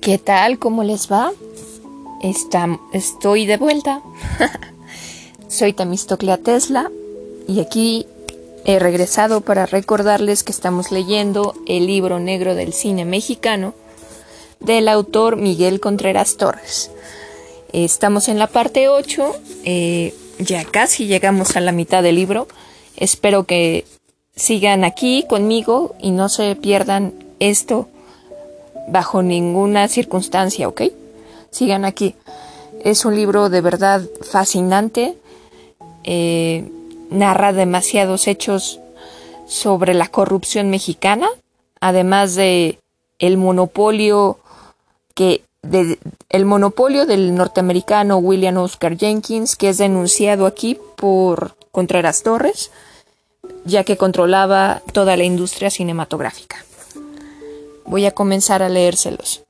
¿Qué tal? ¿Cómo les va? estoy de vuelta. Soy Tamistoclea Tesla y aquí he regresado para recordarles que estamos leyendo el libro negro del cine mexicano del autor Miguel Contreras Torres. Estamos en la parte 8, eh, ya casi llegamos a la mitad del libro. Espero que sigan aquí conmigo y no se pierdan esto bajo ninguna circunstancia, ¿ok? Sigan aquí. Es un libro de verdad fascinante. Eh, narra demasiados hechos sobre la corrupción mexicana, además de el monopolio que el monopolio del norteamericano William Oscar Jenkins, que es denunciado aquí por Contreras Torres, ya que controlaba toda la industria cinematográfica. Voy a comenzar a leérselos.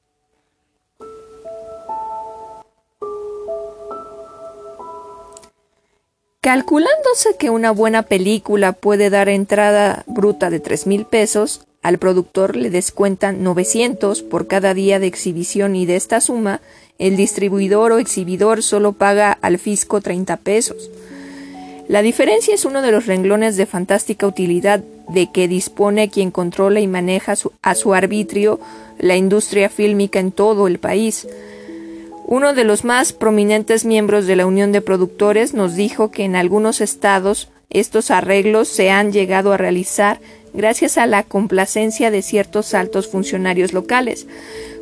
Calculándose que una buena película puede dar entrada bruta de tres mil pesos, al productor le descuentan 900 por cada día de exhibición y de esta suma, el distribuidor o exhibidor solo paga al fisco 30 pesos. La diferencia es uno de los renglones de fantástica utilidad de que dispone quien controla y maneja a su arbitrio la industria fílmica en todo el país. Uno de los más prominentes miembros de la Unión de Productores nos dijo que en algunos estados estos arreglos se han llegado a realizar gracias a la complacencia de ciertos altos funcionarios locales,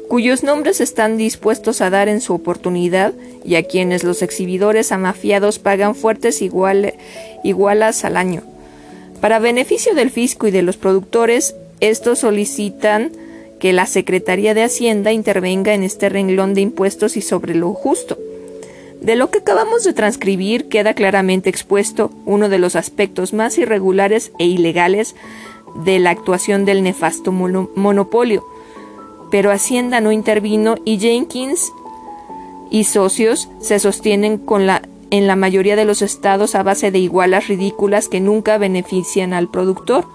cuyos nombres están dispuestos a dar en su oportunidad y a quienes los exhibidores amafiados pagan fuertes igualas al año. Para beneficio del fisco y de los productores, estos solicitan que la Secretaría de Hacienda intervenga en este renglón de impuestos y sobre lo justo. De lo que acabamos de transcribir queda claramente expuesto uno de los aspectos más irregulares e ilegales de la actuación del nefasto monopolio. Pero Hacienda no intervino y Jenkins y socios se sostienen con la en la mayoría de los estados a base de igualas ridículas que nunca benefician al productor.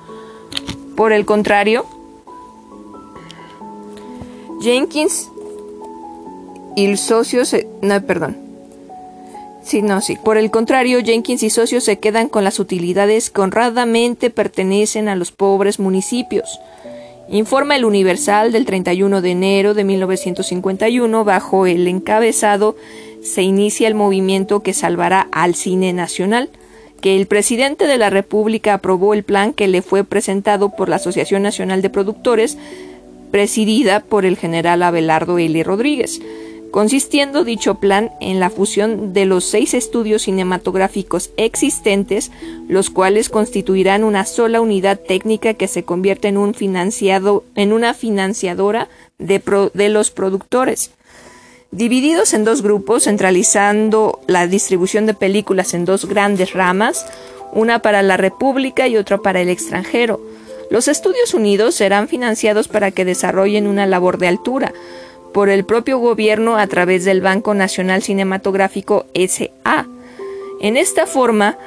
Por el contrario, Jenkins y el socio se, no, perdón. Sí, no, sí. Por el contrario, Jenkins y socios se quedan con las utilidades que honradamente pertenecen a los pobres municipios. Informa el Universal del 31 de enero de 1951 bajo el encabezado se inicia el movimiento que salvará al cine nacional, que el presidente de la República aprobó el plan que le fue presentado por la Asociación Nacional de Productores, presidida por el general Abelardo L. Rodríguez, consistiendo dicho plan en la fusión de los seis estudios cinematográficos existentes, los cuales constituirán una sola unidad técnica que se convierte en una financiadora de los productores divididos en dos grupos, centralizando la distribución de películas en dos grandes ramas, una para la República y otra para el extranjero. Los Estudios Unidos serán financiados para que desarrollen una labor de altura por el propio gobierno a través del Banco Nacional Cinematográfico SA, en esta forma,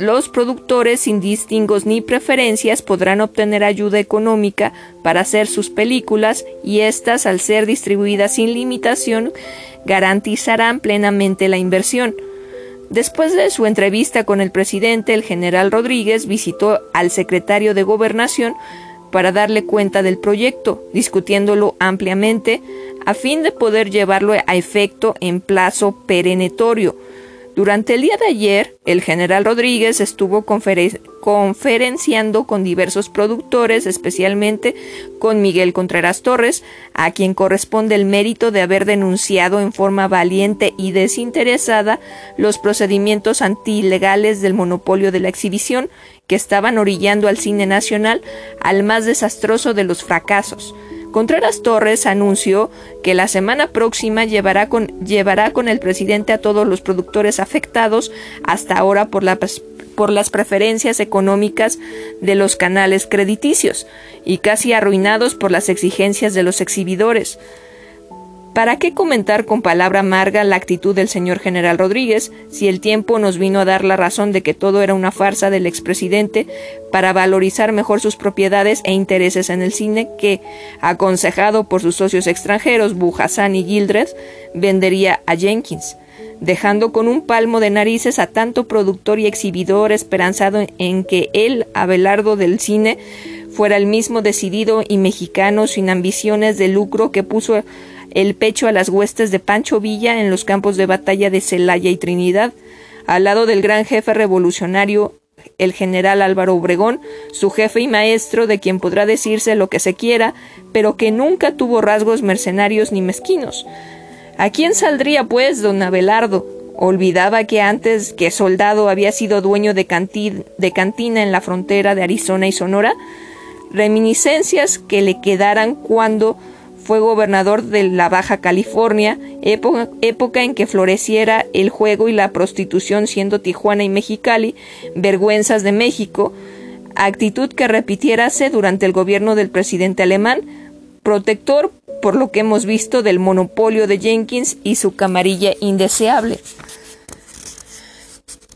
los productores sin distingos ni preferencias podrán obtener ayuda económica para hacer sus películas y éstas, al ser distribuidas sin limitación, garantizarán plenamente la inversión. Después de su entrevista con el presidente, el general Rodríguez visitó al secretario de Gobernación para darle cuenta del proyecto, discutiéndolo ampliamente, a fin de poder llevarlo a efecto en plazo perenetorio durante el día de ayer, el general Rodríguez estuvo conferenciando con diversos productores, especialmente con Miguel Contreras Torres, a quien corresponde el mérito de haber denunciado en forma valiente y desinteresada los procedimientos antilegales del monopolio de la exhibición que estaban orillando al cine nacional al más desastroso de los fracasos. Contreras Torres anunció que la semana próxima llevará con, el presidente a todos los productores afectados hasta ahora por las preferencias económicas de los canales crediticios y casi arruinados por las exigencias de los exhibidores. ¿Para qué comentar con palabra amarga la actitud del señor general Rodríguez si el tiempo nos vino a dar la razón de que todo era una farsa del expresidente para valorizar mejor sus propiedades e intereses en el cine que, aconsejado por sus socios extranjeros Bujasán y Gildred, vendería a Jenkins? dejando con un palmo de narices a tanto productor y exhibidor esperanzado en que él, Abelardo del cine, fuera el mismo decidido y mexicano sin ambiciones de lucro que puso el pecho a las huestes de Pancho Villa en los campos de batalla de Celaya y Trinidad, al lado del gran jefe revolucionario el general Álvaro Obregón, su jefe y maestro, de quien podrá decirse lo que se quiera, pero que nunca tuvo rasgos mercenarios ni mezquinos. ¿A quién saldría, pues, don Abelardo? Olvidaba que antes que soldado había sido dueño de, de cantina en la frontera de Arizona y Sonora, reminiscencias que le quedaran cuando fue gobernador de la Baja California, época, en que floreciera el juego y la prostitución siendo Tijuana y Mexicali vergüenzas de México, actitud que repitiérase durante el gobierno del presidente alemán, protector por lo que hemos visto del monopolio de Jenkins y su camarilla indeseable.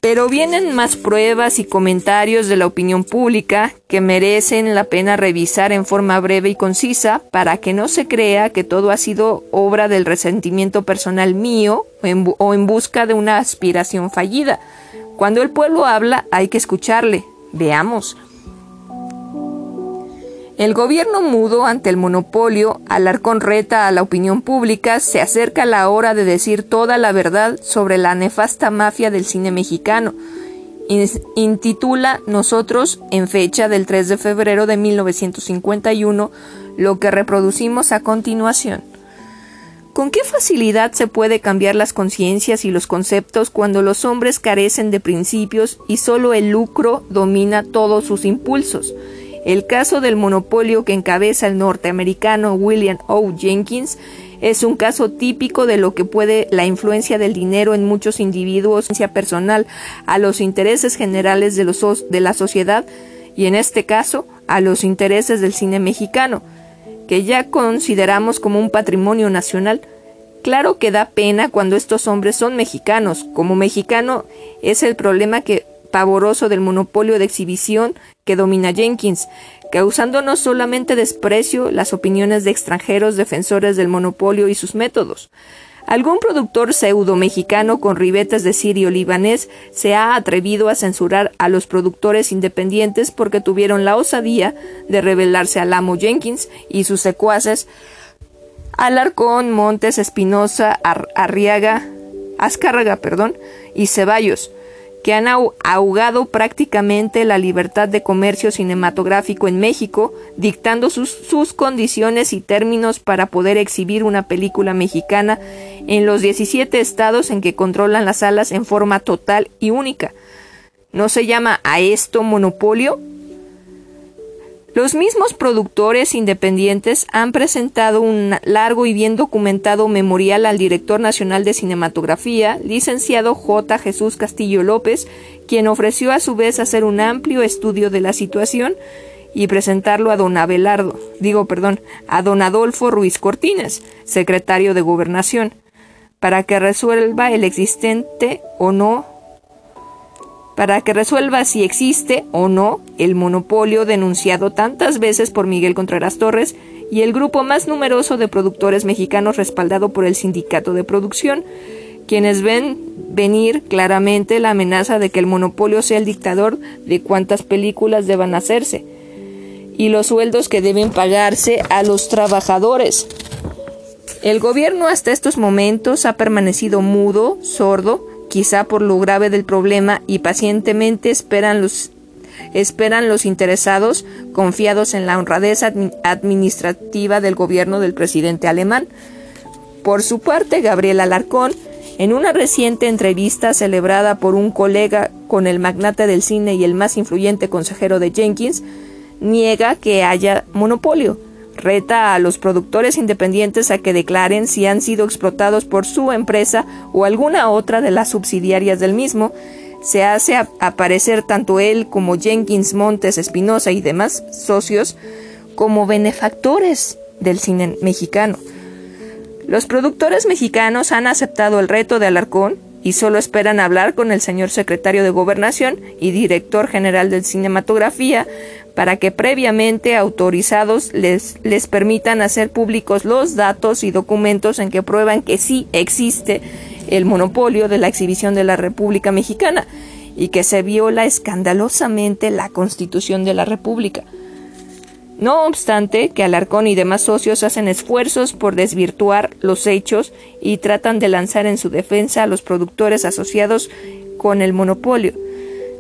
Pero vienen más pruebas y comentarios de la opinión pública que merecen la pena revisar en forma breve y concisa para que no se crea que todo ha sido obra del resentimiento personal mío o en, busca de una aspiración fallida. Cuando el pueblo habla hay que escucharle. Veamos. El gobierno mudo ante el monopolio, Alarcón reta a la opinión pública, se acerca la hora de decir toda la verdad sobre la nefasta mafia del cine mexicano. Intitula Nosotros, en fecha del 3 de febrero de 1951, lo que reproducimos a continuación. ¿Con qué facilidad se puede cambiar las conciencias y los conceptos cuando los hombres carecen de principios y solo el lucro domina todos sus impulsos? El caso del monopolio que encabeza el norteamericano William O. Jenkins es un caso típico de lo que puede la influencia del dinero en muchos individuos personal a los intereses generales de, los, de la sociedad y en este caso a los intereses del cine mexicano, que ya consideramos como un patrimonio nacional. Claro que da pena cuando estos hombres son mexicanos. Como mexicano es el problema que del monopolio de exhibición que domina Jenkins, causando no solamente desprecio las opiniones de extranjeros defensores del monopolio y sus métodos. Algún productor pseudo mexicano con ribetes de sirio libanés se ha atrevido a censurar a los productores independientes porque tuvieron la osadía de rebelarse al amo Jenkins y sus secuaces Alarcón, Montes, Espinosa, Arriaga, Azcárraga, perdón, y Ceballos, que han ahogado prácticamente la libertad de comercio cinematográfico en México, dictando sus, sus, condiciones y términos para poder exhibir una película mexicana en los 17 estados en que controlan las salas en forma total y única. ¿No se llama a esto monopolio? Los mismos productores independientes han presentado un largo y bien documentado memorial al director nacional de cinematografía, licenciado J. Jesús Castillo López, quien ofreció a su vez hacer un amplio estudio de la situación y presentarlo a don Abelardo, digo, perdón, a don Adolfo Ruiz Cortines, secretario de Gobernación, para que resuelva el existente o no para que resuelva si existe o no el monopolio denunciado tantas veces por Miguel Contreras Torres y el grupo más numeroso de productores mexicanos respaldado por el sindicato de producción, quienes ven venir claramente la amenaza de que el monopolio sea el dictador de cuántas películas deban hacerse y los sueldos que deben pagarse a los trabajadores. El gobierno hasta estos momentos ha permanecido mudo, sordo, quizá por lo grave del problema, y pacientemente esperan los, esperan los interesados, confiados en la honradez administrativa del gobierno del presidente alemán. Por su parte, Gabriel Alarcón, en una reciente entrevista celebrada por un colega con el magnate del cine y el más influyente consejero de Jenkins, niega que haya monopolio Reta a los productores independientes a que declaren si han sido explotados por su empresa o alguna otra de las subsidiarias del mismo. Se hace aparecer tanto él como Jenkins Montes Espinosa y demás socios como benefactores del cine mexicano. Los productores mexicanos han aceptado el reto de Alarcón y solo esperan hablar con el señor secretario de Gobernación y director general de Cinematografía para que previamente autorizados les, les permitan hacer públicos los datos y documentos en que prueban que sí existe el monopolio de la exhibición de la República Mexicana y que se viola escandalosamente la Constitución de la República. No obstante, que Alarcón y demás socios hacen esfuerzos por desvirtuar los hechos y tratan de lanzar en su defensa a los productores asociados con el monopolio,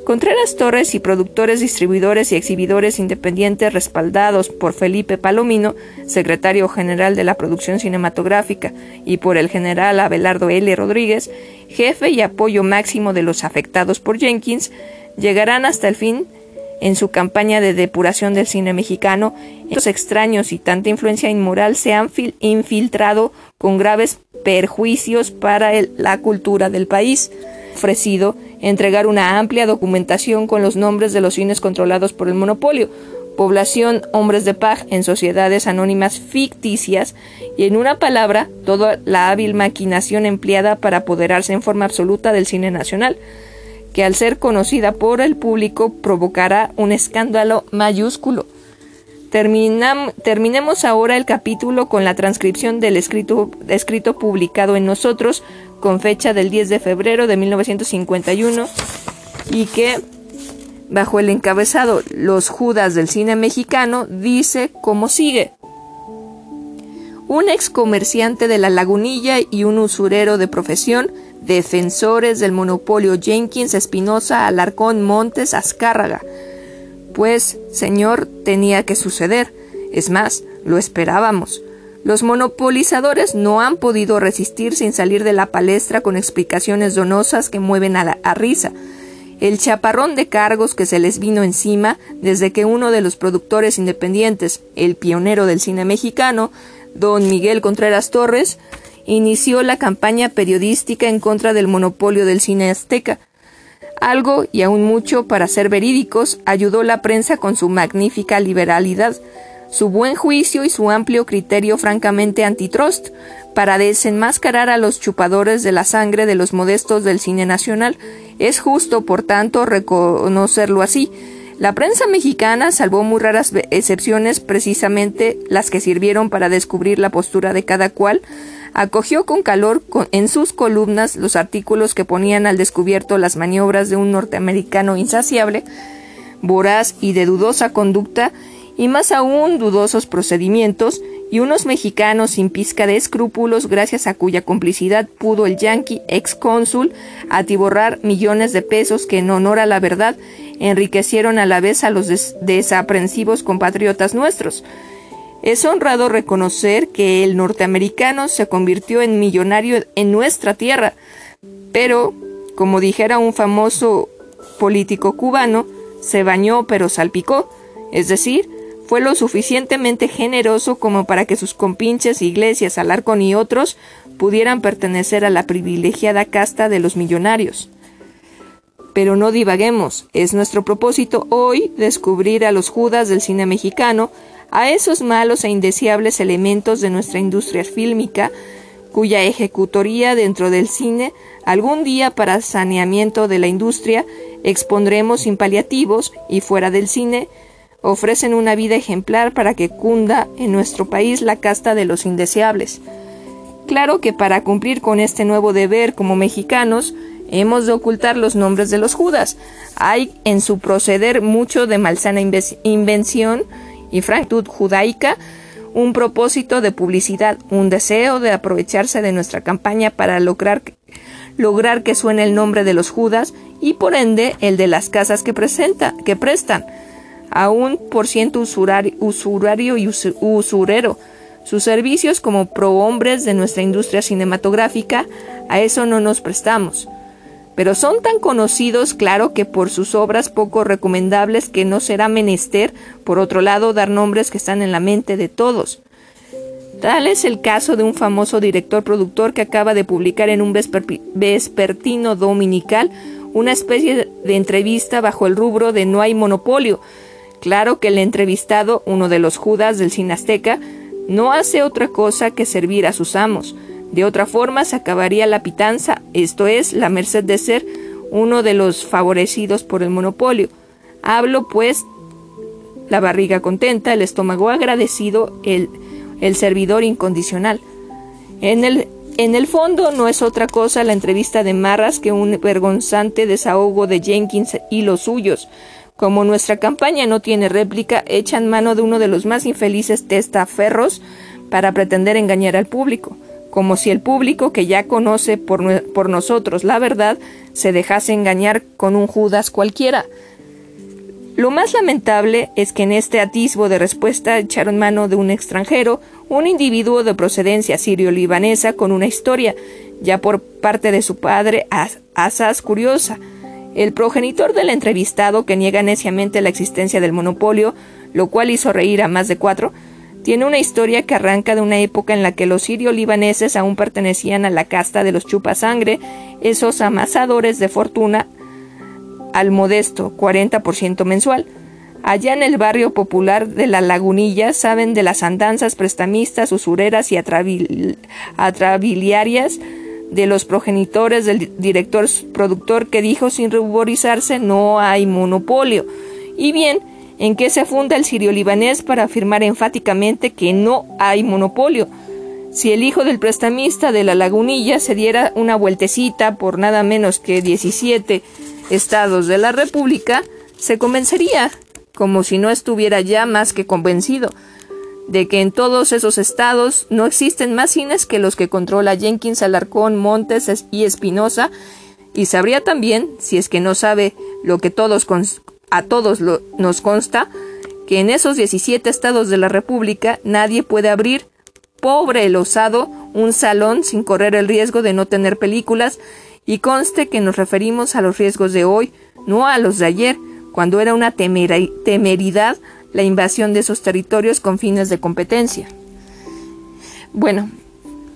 Contreras Torres y productores, distribuidores y exhibidores independientes respaldados por Felipe Palomino, secretario general de la producción cinematográfica, y por el general Abelardo L. Rodríguez, jefe y apoyo máximo de los afectados por Jenkins, llegarán hasta el fin en su campaña de depuración del cine mexicano. Estos extraños y tanta influencia inmoral se han infiltrado con graves perjuicios para la cultura del país ofrecido entregar una amplia documentación con los nombres de los cines controlados por el monopolio, población hombres de paz en sociedades anónimas ficticias y en una palabra toda la hábil maquinación empleada para apoderarse en forma absoluta del cine nacional, que al ser conocida por el público provocará un escándalo mayúsculo. terminemos ahora el capítulo con la transcripción del escrito, escrito publicado en nosotros con fecha del 10 de febrero de 1951 y que bajo el encabezado Los Judas del cine mexicano dice como sigue. Un ex comerciante de la lagunilla y un usurero de profesión, defensores del monopolio Jenkins Espinosa Alarcón Montes Azcárraga. Pues, señor, tenía que suceder. Es más, lo esperábamos. Los monopolizadores no han podido resistir sin salir de la palestra con explicaciones donosas que mueven a, la, risa. El chaparrón de cargos que se les vino encima desde que uno de los productores independientes, el pionero del cine mexicano, don Miguel Contreras Torres, inició la campaña periodística en contra del monopolio del cine azteca. Algo, y aún mucho, para ser verídicos, ayudó la prensa con su magnífica liberalidad, su buen juicio y su amplio criterio francamente antitrust para desenmascarar a los chupadores de la sangre de los modestos del cine nacional. Es justo, por tanto, reconocerlo así. La prensa mexicana salvó muy raras excepciones, precisamente las que sirvieron para descubrir la postura de cada cual, acogió con calor en sus columnas los artículos que ponían al descubierto las maniobras de un norteamericano insaciable, voraz y de dudosa conducta, y más aún dudosos procedimientos, y unos mexicanos sin pizca de escrúpulos gracias a cuya complicidad pudo el yanqui ex cónsul atiborrar millones de pesos que en honor a la verdad enriquecieron a la vez a los desaprensivos compatriotas nuestros. Es honrado reconocer que el norteamericano se convirtió en millonario en nuestra tierra, pero, como dijera un famoso político cubano, se bañó pero salpicó, es decir, fue lo suficientemente generoso como para que sus compinches, iglesias, Alarcón y otros pudieran pertenecer a la privilegiada casta de los millonarios. Pero no divaguemos, es nuestro propósito hoy descubrir a los judas del cine mexicano, a esos malos e indeseables elementos de nuestra industria fílmica, cuya ejecutoría dentro del cine, algún día para saneamiento de la industria, expondremos sin paliativos y fuera del cine, ofrecen una vida ejemplar para que cunda en nuestro país la casta de los indeseables. Claro que para cumplir con este nuevo deber como mexicanos, hemos de ocultar los nombres de los judas. Hay en su proceder mucho de malsana invención y franctud judaica, un propósito de publicidad, un deseo de aprovecharse de nuestra campaña para lograr, lograr que suene el nombre de los judas y por ende el de las casas que, presenta, que prestan a un por ciento usurario, y usurero. Sus servicios como prohombres de nuestra industria cinematográfica, a eso no nos prestamos. Pero son tan conocidos, claro, que por sus obras poco recomendables que no será menester, por otro lado, dar nombres que están en la mente de todos. Tal es el caso de un famoso director productor que acaba de publicar en un vespertino dominical una especie de entrevista bajo el rubro de No hay monopolio, Claro que el entrevistado, uno de los judas del cine azteca, no hace otra cosa que servir a sus amos. De otra forma se acabaría la pitanza, esto es, la merced de ser uno de los favorecidos por el monopolio. Hablo, pues, la barriga contenta, el estómago agradecido, el, el servidor incondicional. En el, en el fondo no es otra cosa la entrevista de Marras que un vergonzante desahogo de Jenkins y los suyos. Como nuestra campaña no tiene réplica, echan mano de uno de los más infelices testaferros para pretender engañar al público, como si el público que ya conoce por, por nosotros la verdad se dejase engañar con un Judas cualquiera. Lo más lamentable es que en este atisbo de respuesta echaron mano de un extranjero, un individuo de procedencia sirio-libanesa con una historia, ya por parte de su padre, asaz curiosa. El progenitor del entrevistado, que niega neciamente la existencia del monopolio, lo cual hizo reír a más de cuatro, tiene una historia que arranca de una época en la que los sirio-libaneses aún pertenecían a la casta de los chupasangre, esos amasadores de fortuna al modesto 40% mensual. Allá en el barrio popular de La Lagunilla saben de las andanzas prestamistas, usureras y atrabiliarias de los progenitores del director productor que dijo sin ruborizarse no hay monopolio. Y bien, ¿en qué se funda el sirio-libanés para afirmar enfáticamente que no hay monopolio? Si el hijo del prestamista de la lagunilla se diera una vueltecita por nada menos que 17 estados de la República, se convencería, como si no estuviera ya más que convencido, de que en todos esos estados no existen más cines que los que controla Jenkins, Alarcón, Montes y Espinosa, y sabría también, si es que no sabe lo que todos a todos nos consta, que en esos 17 estados de la República nadie puede abrir, pobre el osado, un salón sin correr el riesgo de no tener películas y conste que nos referimos a los riesgos de hoy, no a los de ayer, cuando era una temeridad la invasión de esos territorios con fines de competencia. Bueno,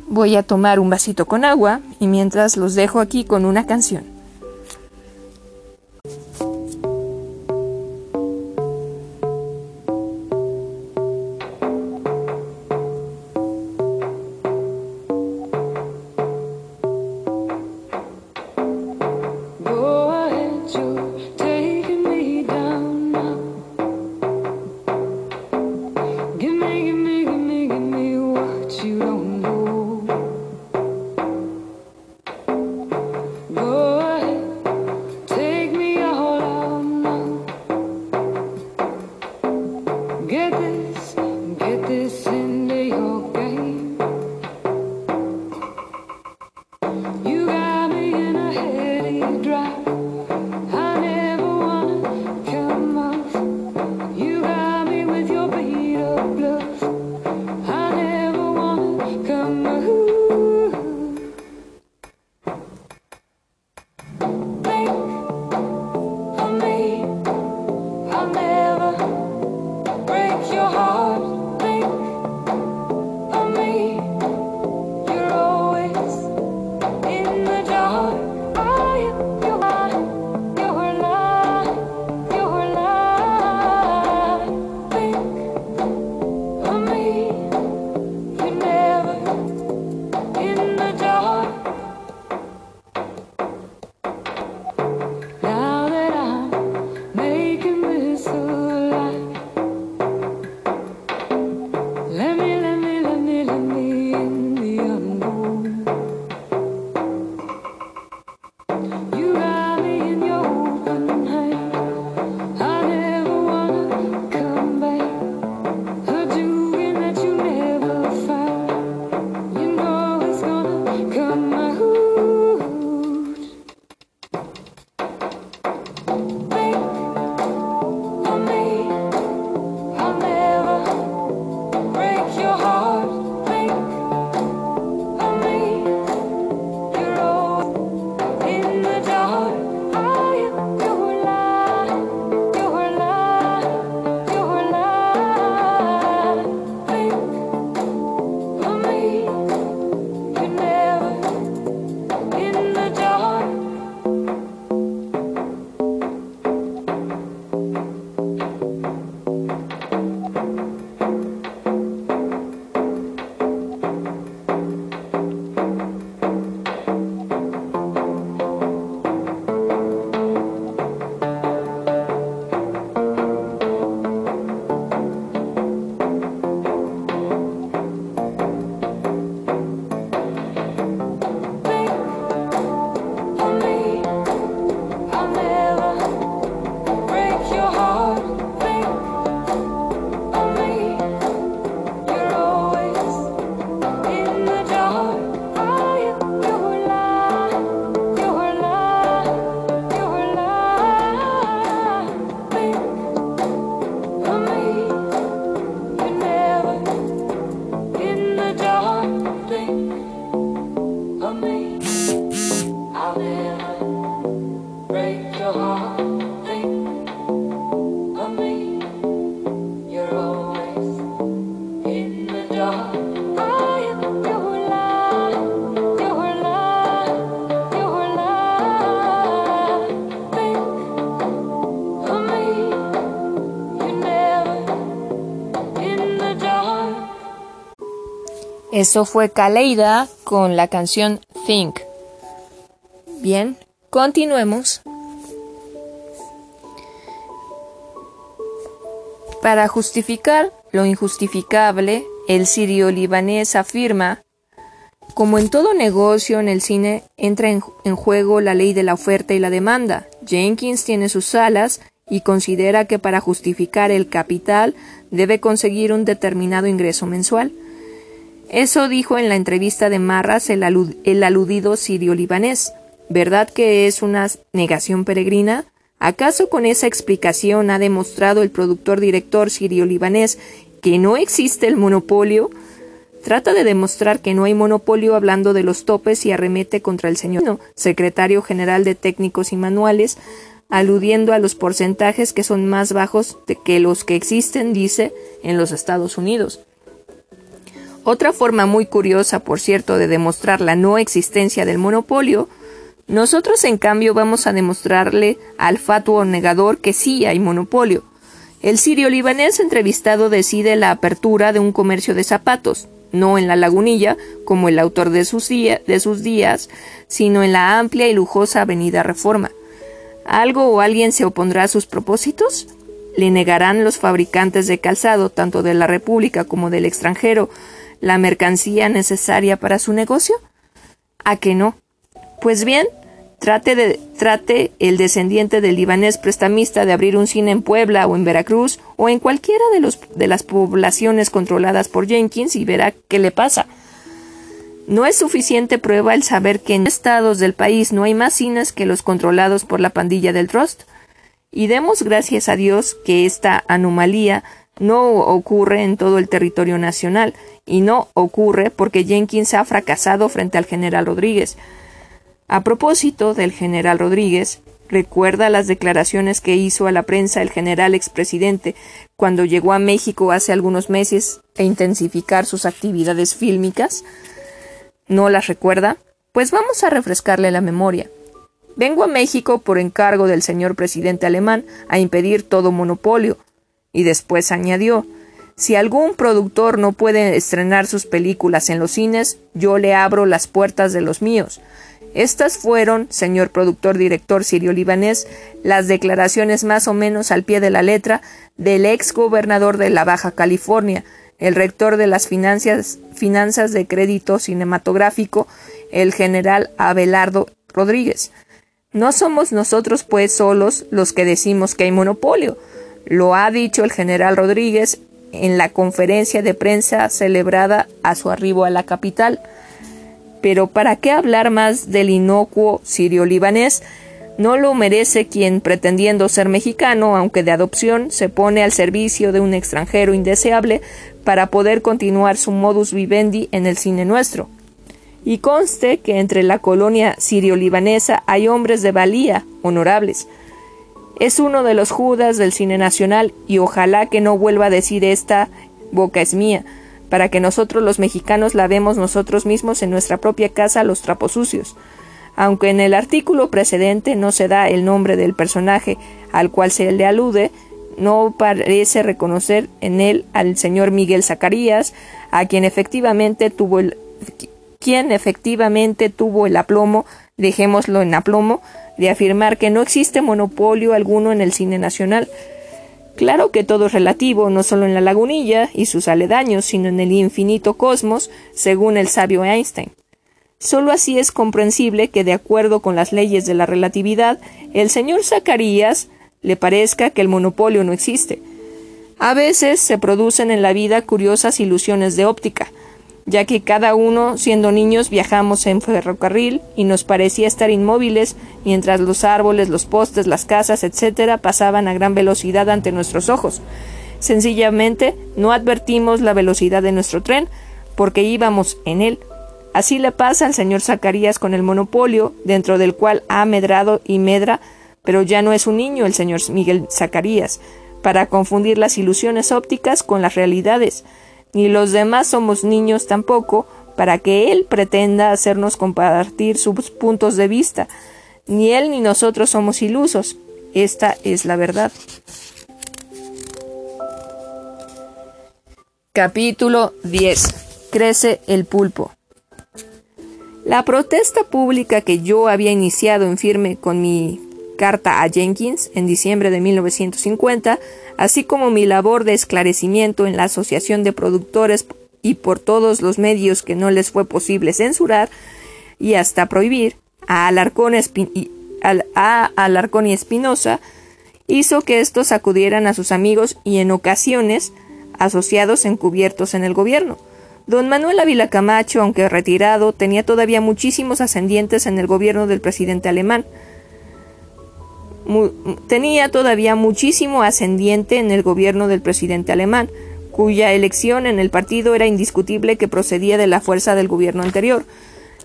voy a tomar un vasito con agua y mientras los dejo aquí con una canción. Eso fue Kaleida con la canción Think. Bien, continuemos. Para justificar lo injustificable, el sirio libanés afirma, como en todo negocio en el cine entra en, en, juego la ley de la oferta y la demanda. Jenkins tiene sus salas y considera que para justificar el capital debe conseguir un determinado ingreso mensual. Eso dijo en la entrevista de Marras el, aludido sirio-libanés. ¿Verdad que es una negación peregrina? ¿Acaso con esa explicación ha demostrado el productor-director sirio-libanés que no existe el monopolio? Trata de demostrar que no hay monopolio hablando de los topes y arremete contra el señor secretario general de técnicos y manuales, aludiendo a los porcentajes que son más bajos que los que existen, dice, en los Estados Unidos. Otra forma muy curiosa, por cierto, de demostrar la no existencia del monopolio, nosotros en cambio vamos a demostrarle al fatuo negador que sí hay monopolio. El sirio libanés entrevistado decide la apertura de un comercio de zapatos, no en la lagunilla, como el autor de sus, de sus días, sino en la amplia y lujosa avenida Reforma. ¿Algo o alguien se opondrá a sus propósitos? ¿Le negarán los fabricantes de calzado, tanto de la República como del extranjero, la mercancía necesaria para su negocio? ¿A que no? Pues bien, trate, el descendiente del libanés prestamista de abrir un cine en Puebla o en Veracruz o en cualquiera de, de las poblaciones controladas por Jenkins y verá qué le pasa. No es suficiente prueba el saber que en estados del país no hay más cines que los controlados por la pandilla del Trust. Y demos gracias a Dios que esta anomalía no ocurre en todo el territorio nacional, y no ocurre porque Jenkins ha fracasado frente al general Rodríguez. A propósito del general Rodríguez, recuerda las declaraciones que hizo a la prensa el general expresidente cuando llegó a México hace algunos meses a intensificar sus actividades fílmicas. ¿No las recuerda? Pues vamos a refrescarle la memoria. Vengo a México por encargo del señor presidente alemán a impedir todo monopolio, y después añadió Si algún productor no puede estrenar sus películas en los cines, yo le abro las puertas de los míos. Estas fueron, señor productor director sirio-libanés, las declaraciones más o menos al pie de la letra del ex gobernador de la Baja California, el rector de las finanzas, finanzas de crédito cinematográfico, el general Abelardo Rodríguez. No somos nosotros, pues, solos los que decimos que hay monopolio. Lo ha dicho el general Rodríguez en la conferencia de prensa celebrada a su arribo a la capital. Pero ¿para qué hablar más del inocuo sirio-libanés? No lo merece quien, pretendiendo ser mexicano, aunque de adopción, se pone al servicio de un extranjero indeseable para poder continuar su modus vivendi en el cine nuestro. Y conste que entre la colonia sirio-libanesa hay hombres de valía, honorables, es uno de los Judas del cine nacional y ojalá que no vuelva a decir esta boca es mía, para que nosotros los mexicanos lavemos nosotros mismos en nuestra propia casa los trapos sucios. Aunque en el artículo precedente no se da el nombre del personaje al cual se le alude, no parece reconocer en él al señor Miguel Zacarías, a quien efectivamente tuvo el quien efectivamente tuvo el aplomo, dejémoslo en aplomo, de afirmar que no existe monopolio alguno en el cine nacional. Claro que todo es relativo, no solo en la lagunilla y sus aledaños, sino en el infinito cosmos, según el sabio Einstein. Solo así es comprensible que, de acuerdo con las leyes de la relatividad, el señor Zacarías le parezca que el monopolio no existe. A veces se producen en la vida curiosas ilusiones de óptica, ya que cada uno, siendo niños, viajamos en ferrocarril y nos parecía estar inmóviles mientras los árboles, los postes, las casas, etcétera, pasaban a gran velocidad ante nuestros ojos. Sencillamente no advertimos la velocidad de nuestro tren porque íbamos en él. Así le pasa al señor Zacarías con el monopolio, dentro del cual ha medrado y medra, pero ya no es un niño el señor Miguel Zacarías, para confundir las ilusiones ópticas con las realidades ni los demás somos niños tampoco, para que él pretenda hacernos compartir sus puntos de vista. Ni él ni nosotros somos ilusos. Esta es la verdad. Capítulo 10. crece el pulpo. La protesta pública que yo había iniciado en firme con mi carta a Jenkins en diciembre de 1950, así como mi labor de esclarecimiento en la Asociación de Productores y por todos los medios que no les fue posible censurar y hasta prohibir a Alarcón, y, Espinosa, hizo que estos acudieran a sus amigos y en ocasiones asociados encubiertos en el gobierno. Don Manuel Ávila Camacho, aunque retirado, tenía todavía muchísimos ascendientes en el gobierno del presidente alemán. Tenía todavía muchísimo ascendiente en el gobierno del presidente alemán, cuya elección en el partido era indiscutible que procedía de la fuerza del gobierno anterior.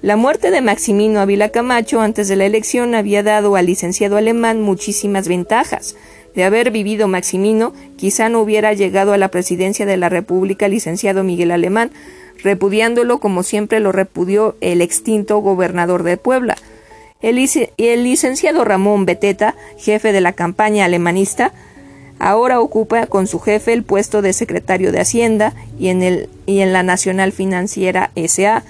La muerte de Maximino Ávila Camacho antes de la elección había dado al licenciado alemán muchísimas ventajas. De haber vivido Maximino, quizá no hubiera llegado a la presidencia de la República el licenciado Miguel Alemán, repudiándolo como siempre lo repudió el extinto gobernador de Puebla. El, licenciado Ramón Beteta, jefe de la campaña alemanista, ahora ocupa con su jefe el puesto de secretario de Hacienda y en, el, y en la Nacional Financiera SA,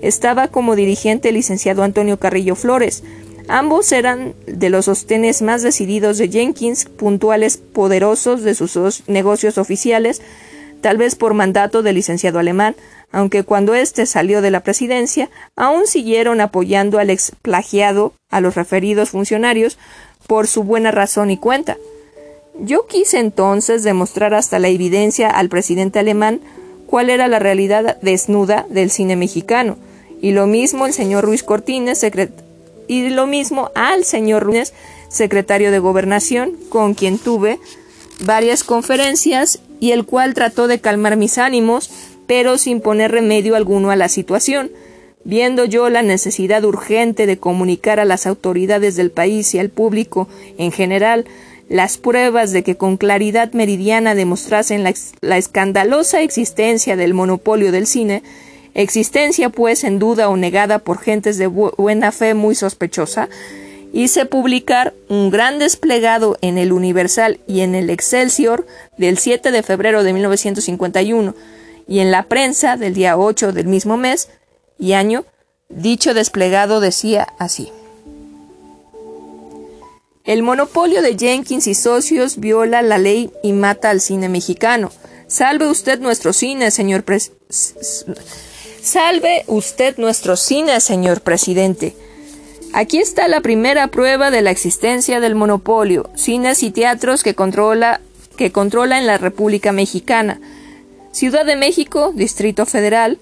estaba como dirigente el licenciado Antonio Carrillo Flores. Ambos eran de los sostenes más decididos de Jenkins, puntuales poderosos de sus negocios oficiales, tal vez por mandato del licenciado alemán, aunque cuando éste salió de la presidencia, aún siguieron apoyando al ex plagiado a los referidos funcionarios por su buena razón y cuenta. Yo quise entonces demostrar hasta la evidencia al presidente alemán cuál era la realidad desnuda del cine mexicano, y lo mismo el señor Ruiz Cortines, y lo mismo al señor Ruiz, secretario de Gobernación, con quien tuve varias conferencias y el cual trató de calmar mis ánimos, pero sin poner remedio alguno a la situación. Viendo yo la necesidad urgente de comunicar a las autoridades del país y al público en general las pruebas de que con claridad meridiana demostrasen la, escandalosa existencia del monopolio del cine, existencia pues en duda o negada por gentes de buena fe muy sospechosa, hice publicar un gran desplegado en el Universal y en el Excelsior del 7 de febrero de 1951 y en la prensa del día 8 del mismo mes y año, dicho desplegado decía así. El monopolio de Jenkins y socios viola la ley y mata al cine mexicano. Salve usted nuestro cine, señor presidente. Salve usted nuestro cine, señor presidente. Aquí está la primera prueba de la existencia del monopolio, cines y teatros que controla, que controla en la República Mexicana. Ciudad de México, Distrito Federal,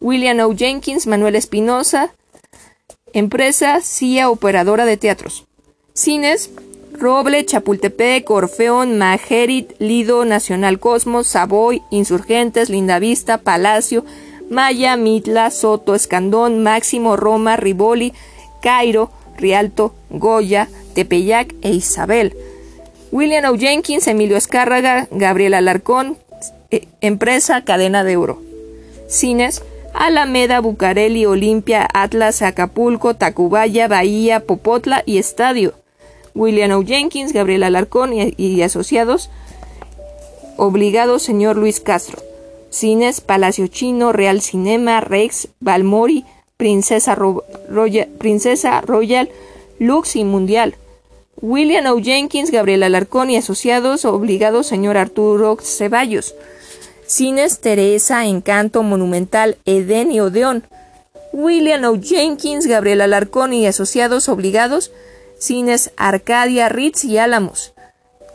William O. Jenkins, Manuel Espinosa, empresa CIA Operadora de Teatros. Cines, Roble, Chapultepec, Orfeón, Majerit, Lido, Nacional Cosmos, Savoy, Insurgentes, Lindavista, Palacio, Maya, Mitla, Soto, Escandón, Máximo, Roma, Riboli, Cairo, Rialto, Goya, Tepeyac e Isabel. William O. Jenkins, Emilio Escárraga, Gabriel Alarcón, empresa Cadena de Oro. Cines, Alameda, Bucareli, Olimpia, Atlas, Acapulco, Tacubaya, Bahía, Popotla y Estadio. William O. Jenkins, Gabriel Alarcón y, y asociados. Obligado señor Luis Castro. Cines Palacio Chino, Real Cinema, Rex, Balmori, Princesa, Royal, Princesa Royal, Lux y Mundial. William O. Jenkins, Gabriel Alarcón y asociados, obligado señor Arturo Ceballos. Cines Teresa, Encanto, Monumental, Eden y Odeón. William O. Jenkins, Gabriel Alarcón y asociados obligados. Cines Arcadia, Ritz y Álamos.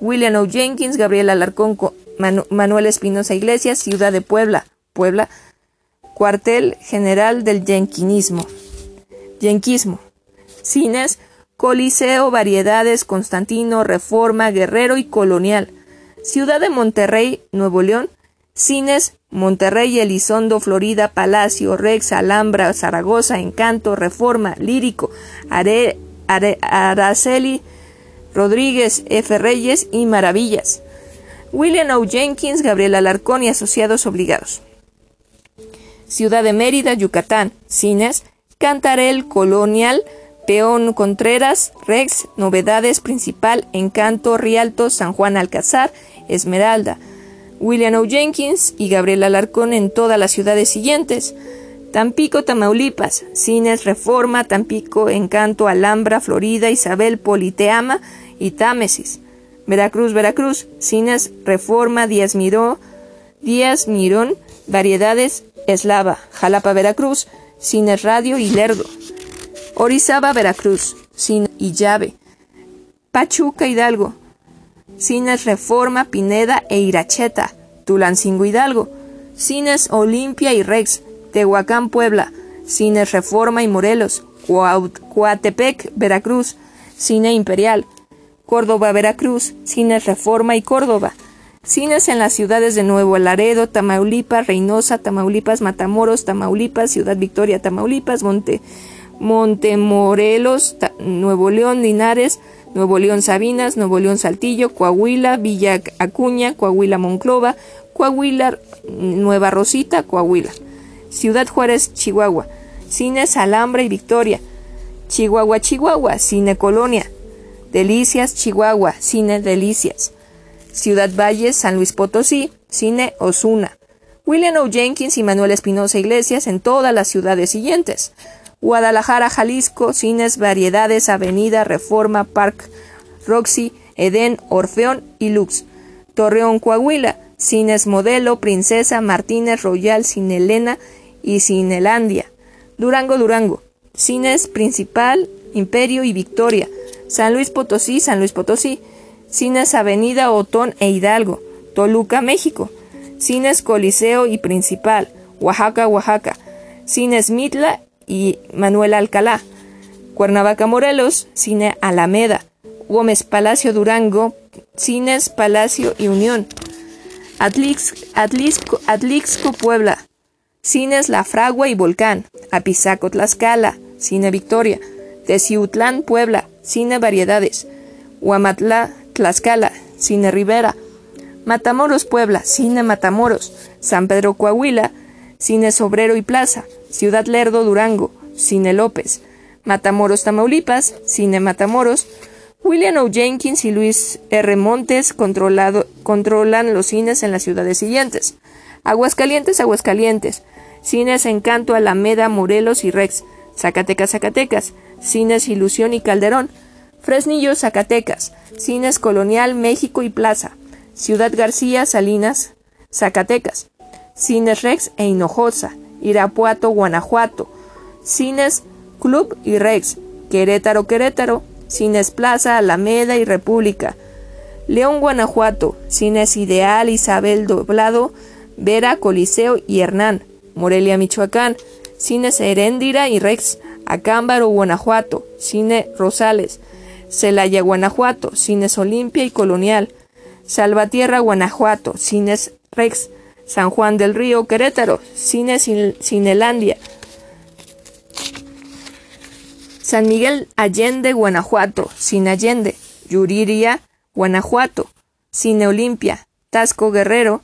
William O. Jenkins, Gabriel Alarcón Manuel Espinosa Iglesias, Ciudad de Puebla, Puebla, cuartel general del yenquinismo. Yenquismo. Cines, Coliseo, Variedades, Constantino, Reforma, Guerrero y Colonial. Ciudad de Monterrey, Nuevo León. Cines, Monterrey, Elizondo, Florida, Palacio, Rex, Alhambra, Zaragoza, Encanto, Reforma, Lírico, Araceli, Rodríguez, F. Reyes y Maravillas. William O. Jenkins, Gabriel Alarcón y asociados obligados. Ciudad de Mérida, Yucatán. Cines. Cantarel, Colonial, Peón Contreras, Rex, Novedades Principal, Encanto, Rialto, San Juan Alcázar, Esmeralda. William O. Jenkins y Gabriel Alarcón en todas las ciudades siguientes. Tampico, Tamaulipas, Cines Reforma, Tampico, Encanto, Alhambra, Florida, Isabel, Politeama y Támesis. Veracruz, Veracruz, Cines Reforma, Díaz Miró, Díaz Mirón, Variedades, Eslava, Jalapa, Veracruz, Cines Radio y Lerdo. Orizaba, Veracruz, Cine y Llave. Pachuca, Hidalgo, Cines Reforma, Pineda e Iracheta, Tulancingo Hidalgo, Cines Olimpia y Rex, Tehuacán Puebla, Cines Reforma y Morelos, Coatepec, Veracruz, Cine Imperial, Córdoba, Veracruz, Cines Reforma y Córdoba, Cines en las ciudades de Nuevo Laredo, Tamaulipas, Reynosa, Tamaulipas, Matamoros, Tamaulipas, Ciudad Victoria, Tamaulipas, Monte, Montemorelos, Nuevo León, Linares, Nuevo León Sabinas, Nuevo León Saltillo, Coahuila, Villa Acuña, Coahuila Monclova, Coahuila Nueva Rosita, Coahuila. Ciudad Juárez, Chihuahua. Cines Alhambra y Victoria. Chihuahua, Chihuahua, Cine Colonia. Delicias, Chihuahua, Cine Delicias. Ciudad Valles, San Luis Potosí, Cine Osuna. William O. Jenkins y Manuel Espinosa Iglesias en todas las ciudades siguientes. Guadalajara, Jalisco, Cines Variedades, Avenida, Reforma, Park, Roxy, Edén, Orfeón y Lux. Torreón, Coahuila, Cines Modelo, Princesa, Martínez, Royal, Cinelena y Cinelandia. Durango, Durango, Cines Principal, Imperio y Victoria. San Luis Potosí, San Luis Potosí. Cines Avenida, Otón e Hidalgo. Toluca, México. Cines Coliseo y Principal. Oaxaca, Oaxaca. Cines Mitla y Manuel Alcalá. Cuernavaca, Morelos, Cine Alameda. Gómez Palacio, Durango, Cines Palacio y Unión. Atlixco, Puebla. Cines La Fragua y Volcán. Apizaco, Tlaxcala. Cine Victoria. Teciutlán, Puebla. Cine Variedades. Huamatlá, Tlaxcala. Cine Rivera. Matamoros, Puebla. Cine Matamoros. San Pedro, Coahuila. Cine Sobrero y Plaza. Ciudad Lerdo, Durango, Cine López, Matamoros, Tamaulipas, Cine Matamoros, William O. Jenkins y Luis R. Montes controlan los cines en las ciudades siguientes. Aguascalientes, Aguascalientes, Cines Encanto, Alameda, Morelos y Rex, Zacatecas, Zacatecas, Cines Ilusión y Calderón, Fresnillo, Zacatecas, Cines Colonial, México y Plaza, Ciudad García, Salinas, Zacatecas, Cines Rex e Hinojosa, Irapuato, Guanajuato, Cines Club y Rex, Querétaro, Querétaro, Cines Plaza, Alameda y República, León, Guanajuato, Cines Ideal, Isabel Doblado, Vera, Coliseo y Hernán, Morelia, Michoacán, Cines Heréndira y Rex, Acámbaro, Guanajuato, Cine Rosales, Celaya, Guanajuato, Cines Olimpia y Colonial, Salvatierra, Guanajuato, Cines Rex, San Juan del Río, Querétaro, Cine Cinelandia, San Miguel Allende, Guanajuato, Cine Allende, Yuriria, Guanajuato, Cine Olimpia, Tasco Guerrero,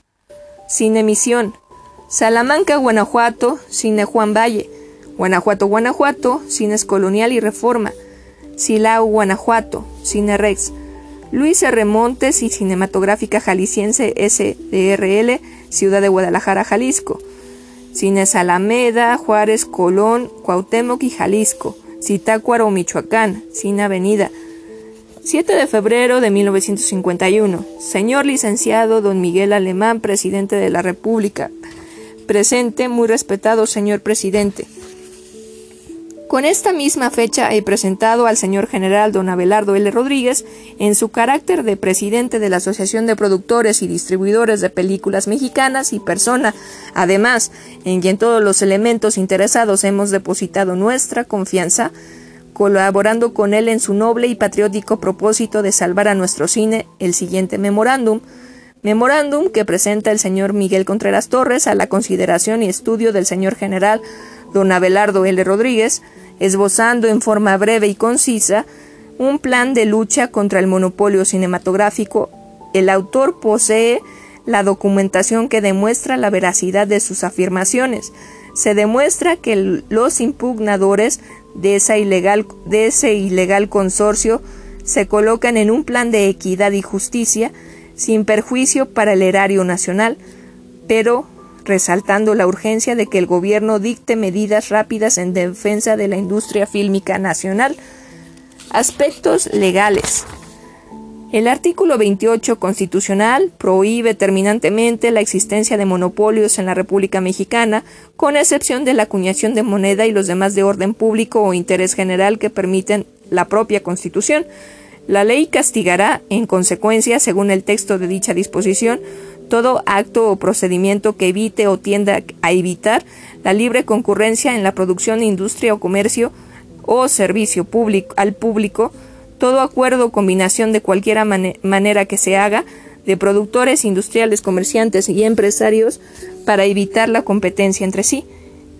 Cine Misión, Salamanca, Guanajuato, Cine Juan Valle, Guanajuato, Guanajuato, Cines Colonial y Reforma, Silao, Guanajuato, Cine Rex, Luis R. Montes y Cinematográfica Jalisciense SDRL, Ciudad de Guadalajara, Jalisco. Cines Alameda, Juárez, Colón, Cuauhtémoc y Jalisco. Zitácuaro, Michoacán, Cine Avenida. 7 de febrero de 1951. Señor licenciado Don Miguel Alemán, presidente de la República. Presente, muy respetado señor presidente. Con esta misma fecha he presentado al señor general don Abelardo L. Rodríguez en su carácter de presidente de la Asociación de Productores y Distribuidores de Películas Mexicanas y persona, además, en quien todos los elementos interesados hemos depositado nuestra confianza, colaborando con él en su noble y patriótico propósito de salvar a nuestro cine el siguiente memorándum, memorándum que presenta el señor Miguel Contreras Torres a la consideración y estudio del señor general don Abelardo L. Rodríguez, esbozando en forma breve y concisa un plan de lucha contra el monopolio cinematográfico. El autor posee la documentación que demuestra la veracidad de sus afirmaciones. Se demuestra que los impugnadores de, ese ilegal consorcio se colocan en un plan de equidad y justicia, sin perjuicio para el erario nacional, pero resaltando la urgencia de que el gobierno dicte medidas rápidas en defensa de la industria fílmica nacional. Aspectos legales. El artículo 28 constitucional prohíbe terminantemente la existencia de monopolios en la República Mexicana, con excepción de la acuñación de moneda y los demás de orden público o interés general que permiten la propia Constitución. La ley castigará, en consecuencia, según el texto de dicha disposición, todo acto o procedimiento que evite o tienda a evitar la libre concurrencia en la producción, industria o comercio o servicio público al público, todo acuerdo o combinación de cualquier manera que se haga de productores, industriales, comerciantes y empresarios para evitar la competencia entre sí,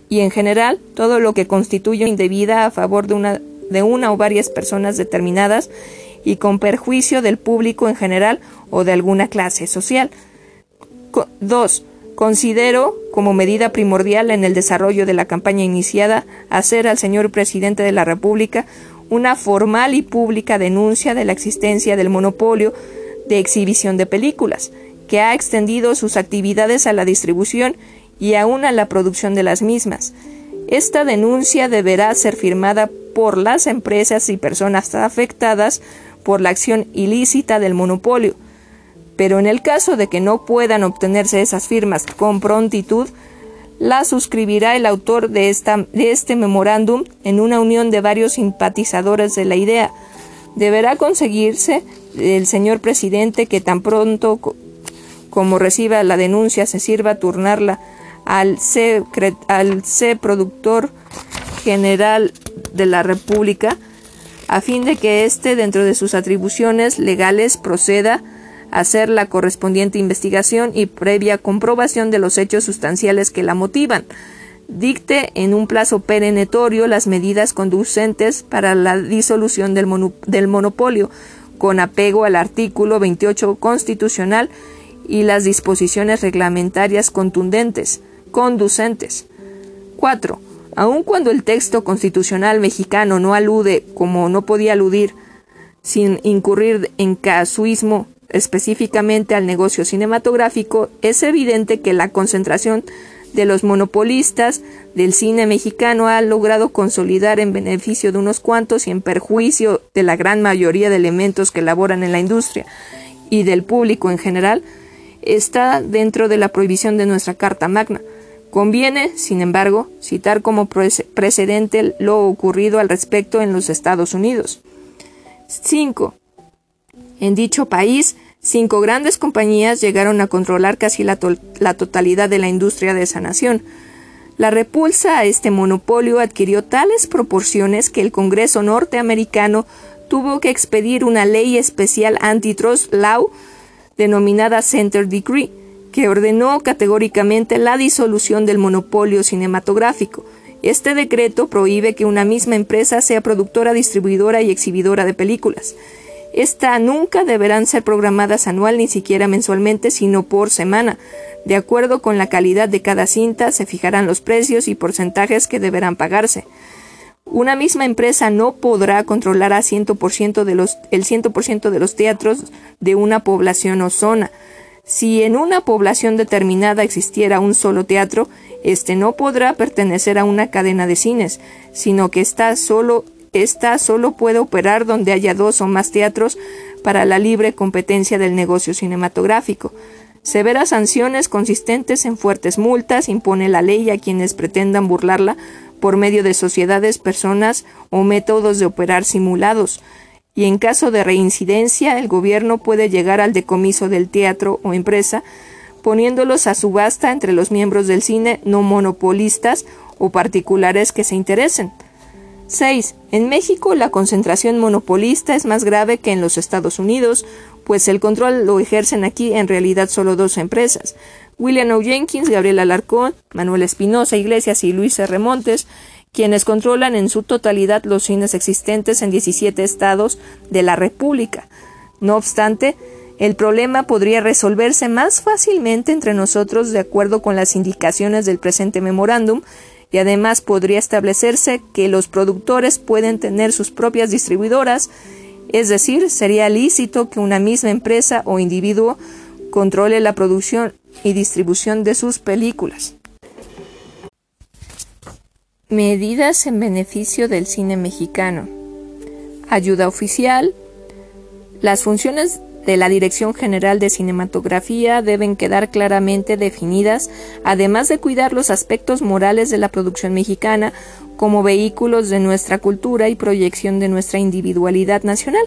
y en general todo lo que constituye indebida a favor de una, de una o varias personas determinadas y con perjuicio del público en general o de alguna clase social. 2. Considero como medida primordial en el desarrollo de la campaña iniciada hacer al señor presidente de la República una formal y pública denuncia de la existencia del monopolio de exhibición de películas, que ha extendido sus actividades a la distribución y aún a la producción de las mismas. Esta denuncia deberá ser firmada por las empresas y personas afectadas por la acción ilícita del monopolio, pero en el caso de que no puedan obtenerse esas firmas con prontitud, la suscribirá el autor de, esta, de este memorándum en una unión de varios simpatizadores de la idea. Deberá conseguirse el señor presidente que tan pronto como reciba la denuncia se sirva turnarla al C, al productor general de la República a fin de que éste, dentro de sus atribuciones legales, proceda hacer la correspondiente investigación y previa comprobación de los hechos sustanciales que la motivan. Dicte en un plazo perenetorio las medidas conducentes para la disolución del, monopolio, con apego al artículo 28 constitucional y las disposiciones reglamentarias contundentes, conducentes. 4. Aun cuando el texto constitucional mexicano no alude, como no podía aludir, sin incurrir en casuismo específicamente al negocio cinematográfico, es evidente que la concentración de los monopolistas del cine mexicano ha logrado consolidar en beneficio de unos cuantos y en perjuicio de la gran mayoría de elementos que laboran en la industria y del público en general, está dentro de la prohibición de nuestra Carta Magna. Conviene, sin embargo, citar como precedente lo ocurrido al respecto en los Estados Unidos. 5. En dicho país, cinco grandes compañías llegaron a controlar casi la, totalidad de la industria de esa nación. La repulsa a este monopolio adquirió tales proporciones que el Congreso norteamericano tuvo que expedir una ley especial antitrust law denominada Center Decree, que ordenó categóricamente la disolución del monopolio cinematográfico. Este decreto prohíbe que una misma empresa sea productora, distribuidora y exhibidora de películas. Esta nunca deberán ser programadas anual ni siquiera mensualmente, sino por semana. De acuerdo con la calidad de cada cinta, se fijarán los precios y porcentajes que deberán pagarse. Una misma empresa no podrá controlar a 100% de los, el 100% de los teatros de una población o zona. Si en una población determinada existiera un solo teatro, este no podrá pertenecer a una cadena de cines, sino que está solo esta solo puede operar donde haya dos o más teatros para la libre competencia del negocio cinematográfico. Severas sanciones consistentes en fuertes multas impone la ley a quienes pretendan burlarla por medio de sociedades, personas o métodos de operar simulados, y en caso de reincidencia el gobierno puede llegar al decomiso del teatro o empresa, poniéndolos a subasta entre los miembros del cine no monopolistas o particulares que se interesen. 6. En México la concentración monopolista es más grave que en los Estados Unidos, pues el control lo ejercen aquí en realidad solo dos empresas. William O. Jenkins, Gabriel Alarcón, Manuel Espinosa Iglesias y Luis R. Montes, quienes controlan en su totalidad los cines existentes en 17 estados de la República. No obstante, el problema podría resolverse más fácilmente entre nosotros de acuerdo con las indicaciones del presente memorándum y además podría establecerse que los productores pueden tener sus propias distribuidoras. Es decir, sería lícito que una misma empresa o individuo controle la producción y distribución de sus películas. Medidas en beneficio del cine mexicano. Ayuda oficial. Las funciones de la Dirección General de Cinematografía deben quedar claramente definidas, además de cuidar los aspectos morales de la producción mexicana como vehículos de nuestra cultura y proyección de nuestra individualidad nacional.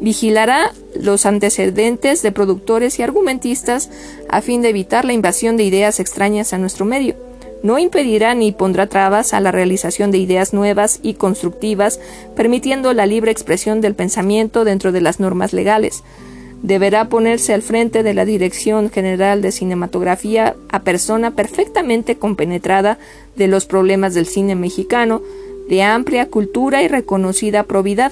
Vigilará los antecedentes de productores y argumentistas a fin de evitar la invasión de ideas extrañas a nuestro medio no impedirá ni pondrá trabas a la realización de ideas nuevas y constructivas, permitiendo la libre expresión del pensamiento dentro de las normas legales. Deberá ponerse al frente de la Dirección General de Cinematografía a persona perfectamente compenetrada de los problemas del cine mexicano, de amplia cultura y reconocida probidad,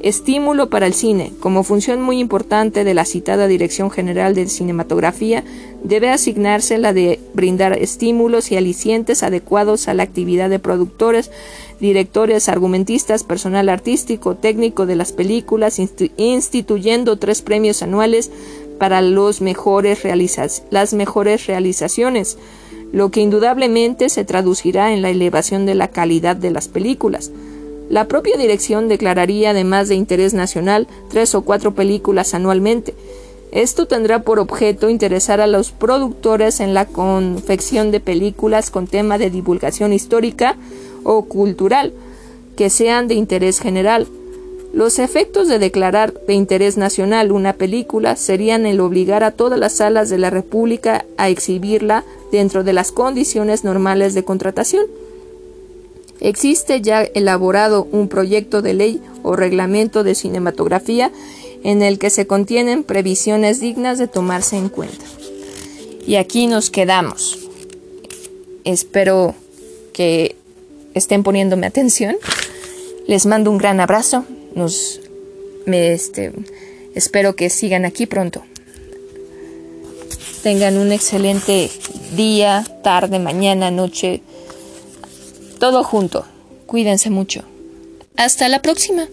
Estímulo para el cine. Como función muy importante de la citada Dirección General de Cinematografía, debe asignarse la de brindar estímulos y alicientes adecuados a la actividad de productores, directores, argumentistas, personal artístico, técnico de las películas, instituyendo tres premios anuales para los mejores las mejores realizaciones, lo que indudablemente se traducirá en la elevación de la calidad de las películas. La propia dirección declararía, además de interés nacional, tres o cuatro películas anualmente. Esto tendrá por objeto interesar a los productores en la confección de películas con tema de divulgación histórica o cultural, que sean de interés general. Los efectos de declarar de interés nacional una película serían el obligar a todas las salas de la República a exhibirla dentro de las condiciones normales de contratación. Existe ya elaborado un proyecto de ley o reglamento de cinematografía en el que se contienen previsiones dignas de tomarse en cuenta. Y aquí nos quedamos. Espero que estén poniéndome atención. Les mando un gran abrazo. Nos, este, espero que sigan aquí pronto. Tengan un excelente día, tarde, mañana, noche todo junto. Cuídense mucho. Hasta la próxima.